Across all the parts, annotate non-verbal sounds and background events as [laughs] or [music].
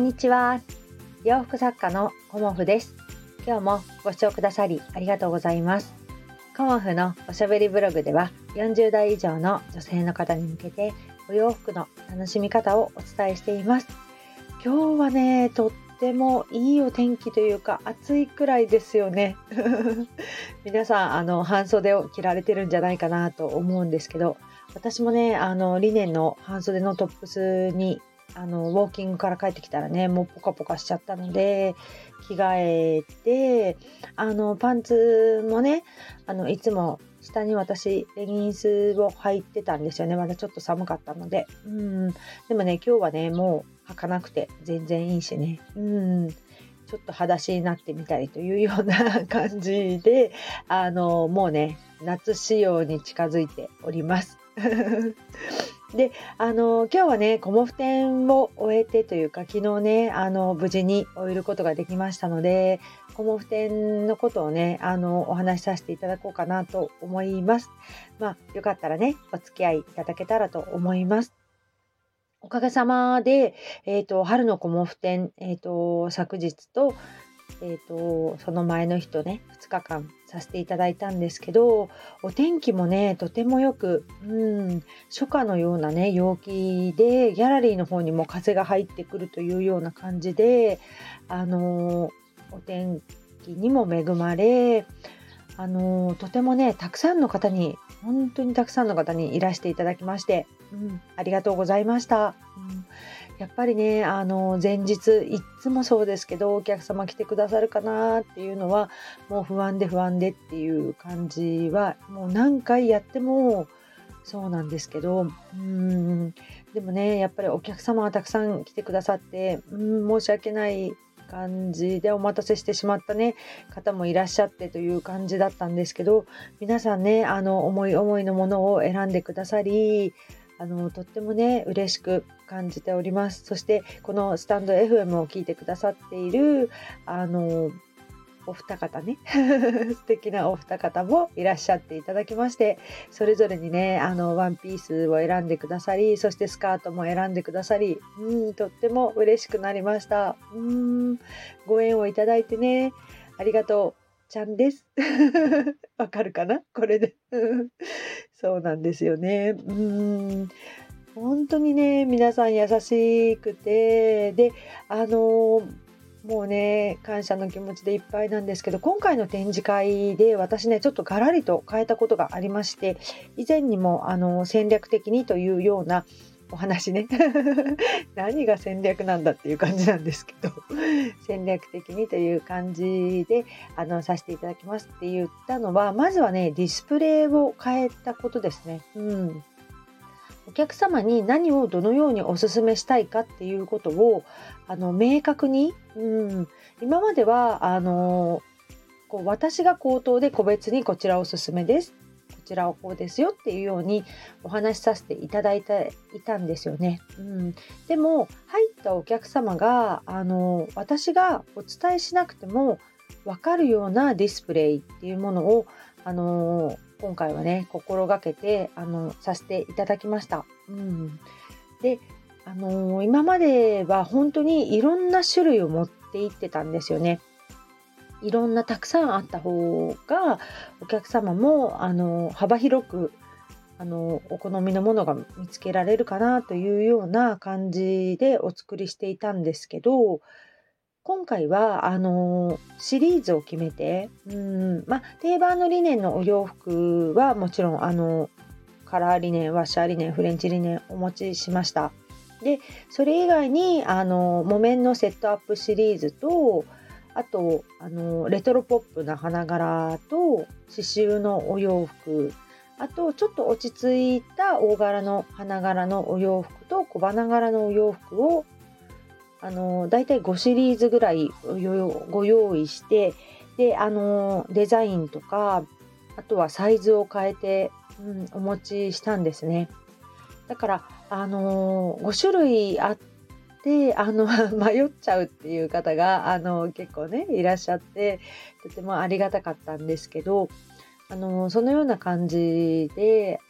んにちは。洋服作家のコモフです。今日もご視聴くださりありがとうございます。コモフのおしゃべりブログでは40代以上の女性の方に向けてお洋服の楽しみ方をお伝えしています。今日はねとってもいいお天気というか暑いくらいですよね。[laughs] 皆さんあの半袖を着られてるんじゃないかなと思うんですけど私もねあのリネンの半袖のトップスにあのウォーキングから帰ってきたらねもうポカポカしちゃったので着替えてあのパンツもねあのいつも下に私レギンスを履いてたんですよね。まだちょっと寒かったので。うん。でもね今日はねもう履かなくて全然いいしね。うん。ちょっと裸足になってみたりというような [laughs] 感じであのもうね夏仕様に近づいております。で、あの、今日はね、コモフ展を終えてというか、昨日ね、あの、無事に終えることができましたので、コモフ展のことをね、あの、お話しさせていただこうかなと思います。まあ、よかったらね、お付き合いいただけたらと思います。おかげさまで、えっ、ー、と、春のコモフ展、えっ、ー、と、昨日と、えーと、その前の日とね2日間させていただいたんですけどお天気もねとてもよく、うん、初夏のようなね陽気でギャラリーの方にも風が入ってくるというような感じであのー、お天気にも恵まれあのー、とてもねたくさんの方に本当にたくさんの方にいらしていただきまして、うん、ありがとうございました。うんやっぱりねあの前日いっつもそうですけどお客様来てくださるかなっていうのはもう不安で不安でっていう感じはもう何回やってもそうなんですけどうん。でもねやっぱりお客様はたくさん来てくださってうん申し訳ない感じでお待たせしてしまったね方もいらっしゃってという感じだったんですけど皆さんねあの思い思いのものを選んでくださりあのとってもね嬉しく感じておりますそしてこのスタンド FM を聞いてくださっているあのお二方ね [laughs] 素敵なお二方もいらっしゃっていただきましてそれぞれにねあのワンピースを選んでくださりそしてスカートも選んでくださりうんとっても嬉しくなりましたうんご縁をいただいてねありがとうちゃんです。[laughs] わかるかな？これで。[laughs] そうなんですよね。うん。本当にね、皆さん優しくて、で、あのもうね、感謝の気持ちでいっぱいなんですけど、今回の展示会で私ね、ちょっとガラリと変えたことがありまして、以前にもあの戦略的にというようなお話ね [laughs] 何が戦略なんだっていう感じなんですけど戦略的にという感じであのさせていただきますって言ったのはまずはねディスプレイを変えたことですね。うんお客様に何をどのようにお勧めしたいかっていうことをあの明確に、うん、今まではあのこう私が口頭で個別にこちらおすすめですこちらはこうですよっていうようにお話しさせていただいていたんですよね。うん、でも入ったお客様があの私がお伝えしなくても分かるようなディスプレイっていうものをあの今回はね心がけてあのさせていただきました。うん、であの今までは本当にいろんな種類を持っていってたんですよね。いろんなたくさんあった方がお客様もあの幅広くあのお好みのものが見つけられるかなというような感じでお作りしていたんですけど今回はあのシリーズを決めてうんまあ定番のリネンのお洋服はもちろんあのカラーリネンワッシャーリネンフレンチリネンお持ちしました。でそれ以外にあの木綿のセットアップシリーズとあとあのレトロポップな花柄と刺繍のお洋服あとちょっと落ち着いた大柄の花柄のお洋服と小花柄のお洋服をあのだいたい5シリーズぐらいご用意してであのデザインとかあとはサイズを変えて、うん、お持ちしたんですね。だからあの5種類あっであの [laughs] 迷っちゃうっていう方があの結構ねいらっしゃってとてもありがたかったんですけどあのそのような感じで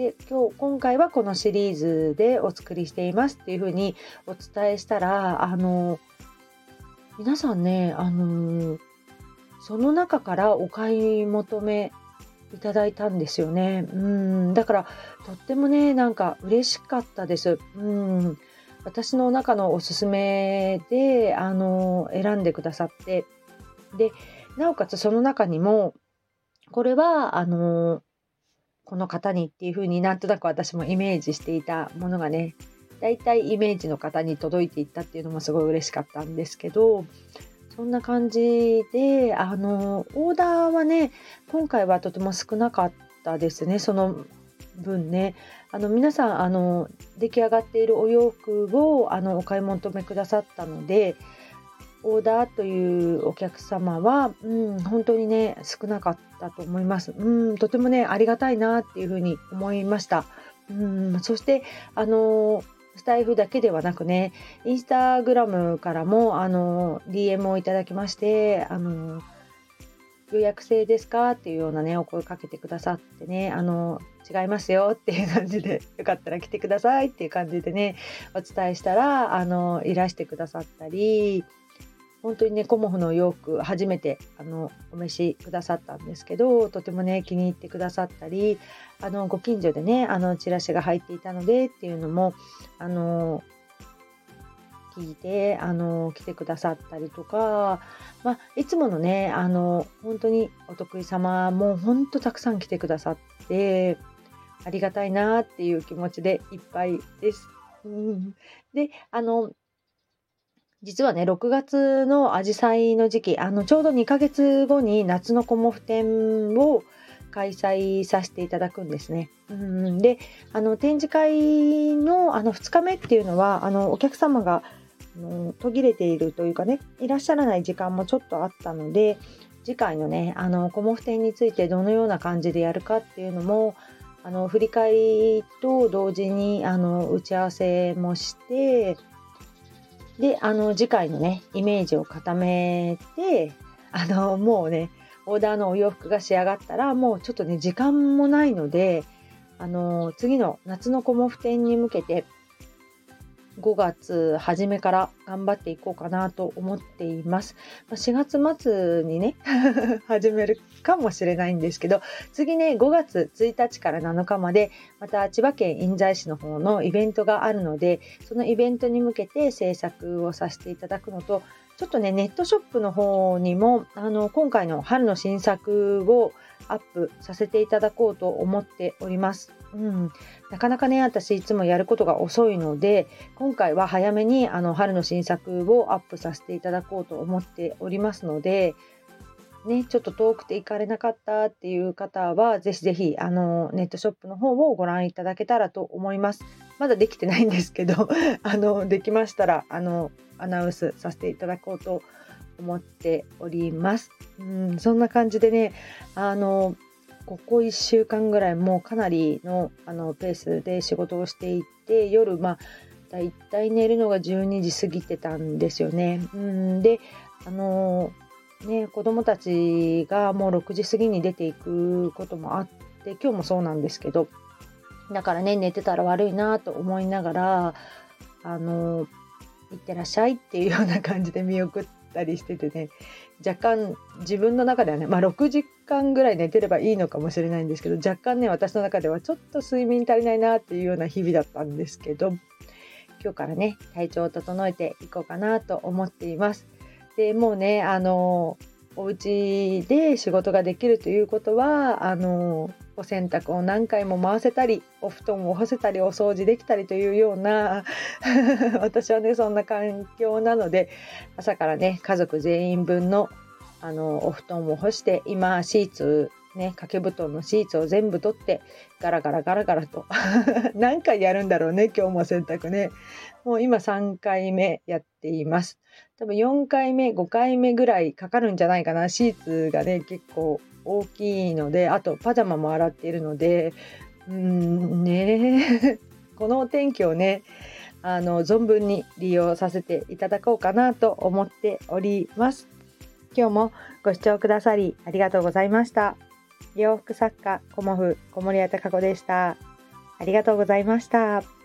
で今日今回はこのシリーズでお作りしていますっていうふうにお伝えしたらあの皆さんねあのその中からお買い求めいただいたんですよね。うんだからとってもねなんか嬉しかったです。うん私の中のおすすめであの選んでくださってでなおかつその中にもこれはあのこの方にっていう風になんとなく私もイメージしていたものがね大体イメージの方に届いていったっていうのもすごい嬉しかったんですけどそんな感じであのオーダーはね今回はとても少なかったですねその分ね。あの皆さんあの出来上がっているお洋服をあのお買い求めくださったのでオーダーというお客様は、うん、本当にね少なかったと思います、うん、とてもねありがたいなっていうふうに思いました、うん、そしてあのスタイフだけではなくねインスタグラムからもあの DM をいただきましてあの予約制ですかっていうようなねお声かけてくださってねあの違いますよっていう感じで [laughs] よかったら来てくださいっていう感じでねお伝えしたらあのいらしてくださったり本当にねコモフの洋服初めてあのお召しくださったんですけどとてもね気に入ってくださったりあのご近所でねあのチラシが入っていたのでっていうのもあの聞いてあの来てくださったりとか、まあ、いつものねあの本当にお得意様も本当たくさん来てくださってありがたいなっていう気持ちでいっぱいです。うん、であの実はね6月のアジサイの時期あのちょうど2ヶ月後に夏のコモフ展を開催させていただくんですね。うんであの展示会のあの2日目っていうのはあのお客様があの途切れているというかねいらっしゃらない時間もちょっとあったので次回のねあのコモフ展についてどのような感じでやるかっていうのもあの振り返りと同時にあの打ち合わせもしてで、あの、次回のね、イメージを固めて、あの、もうね、オーダーのお洋服が仕上がったら、もうちょっとね、時間もないので、あの、次の夏のコモフ展に向けて、5月初めから頑張っていこうかなと思っています。4月末にね [laughs] 始めるかもしれないんですけど次ね5月1日から7日までまた千葉県印西市の方のイベントがあるのでそのイベントに向けて制作をさせていただくのとちょっとねネットショップの方にもあの今回の春の新作をアップさせていただこうと思っております。うん、なかなかね私いつもやることが遅いので今回は早めにあの春の新作をアップさせていただこうと思っておりますので、ね、ちょっと遠くて行かれなかったっていう方はぜひぜひあのネットショップの方をご覧いただけたらと思います。まだできてないんですけど [laughs] あのできましたらあのアナウンスさせていただこうと思っております。うん、そんな感じでねあのここ1週間ぐらいもうかなりのあのペースで仕事をしていて夜まあだいたい寝るのが12時過ぎてたんですよね。うんであのね子供たちがもう6時過ぎに出ていくこともあって今日もそうなんですけどだからね寝てたら悪いなと思いながらあの行ってらっしゃいっていうような感じで見送ったりしててね若干自分の中ではね、まあ、6時間ぐらい寝てればいいのかもしれないんですけど若干ね私の中ではちょっと睡眠足りないなっていうような日々だったんですけど今日からね体調を整えていこうかなと思っています。でもうねあのお家で仕事ができるということはあのお洗濯を何回も回せたりお布団を干せたりお掃除できたりというような [laughs] 私はねそんな環境なので朝からね家族全員分のあのお布団を干して今シーツね掛け布団のシーツを全部取ってガラガラガラガラと [laughs] 何回やるんだろうね今日も洗濯ね。もう今3回目やっています。多分4回目5回目ぐらいかかるんじゃないかな。シーツがね結構大きいのであとパジャマも洗っているのでうんね [laughs] このお天気をねあの存分に利用させていただこうかなと思っております。今日もご視聴くださりありがとうございました。洋服作家コモフ小森屋隆子でした。ありがとうございました。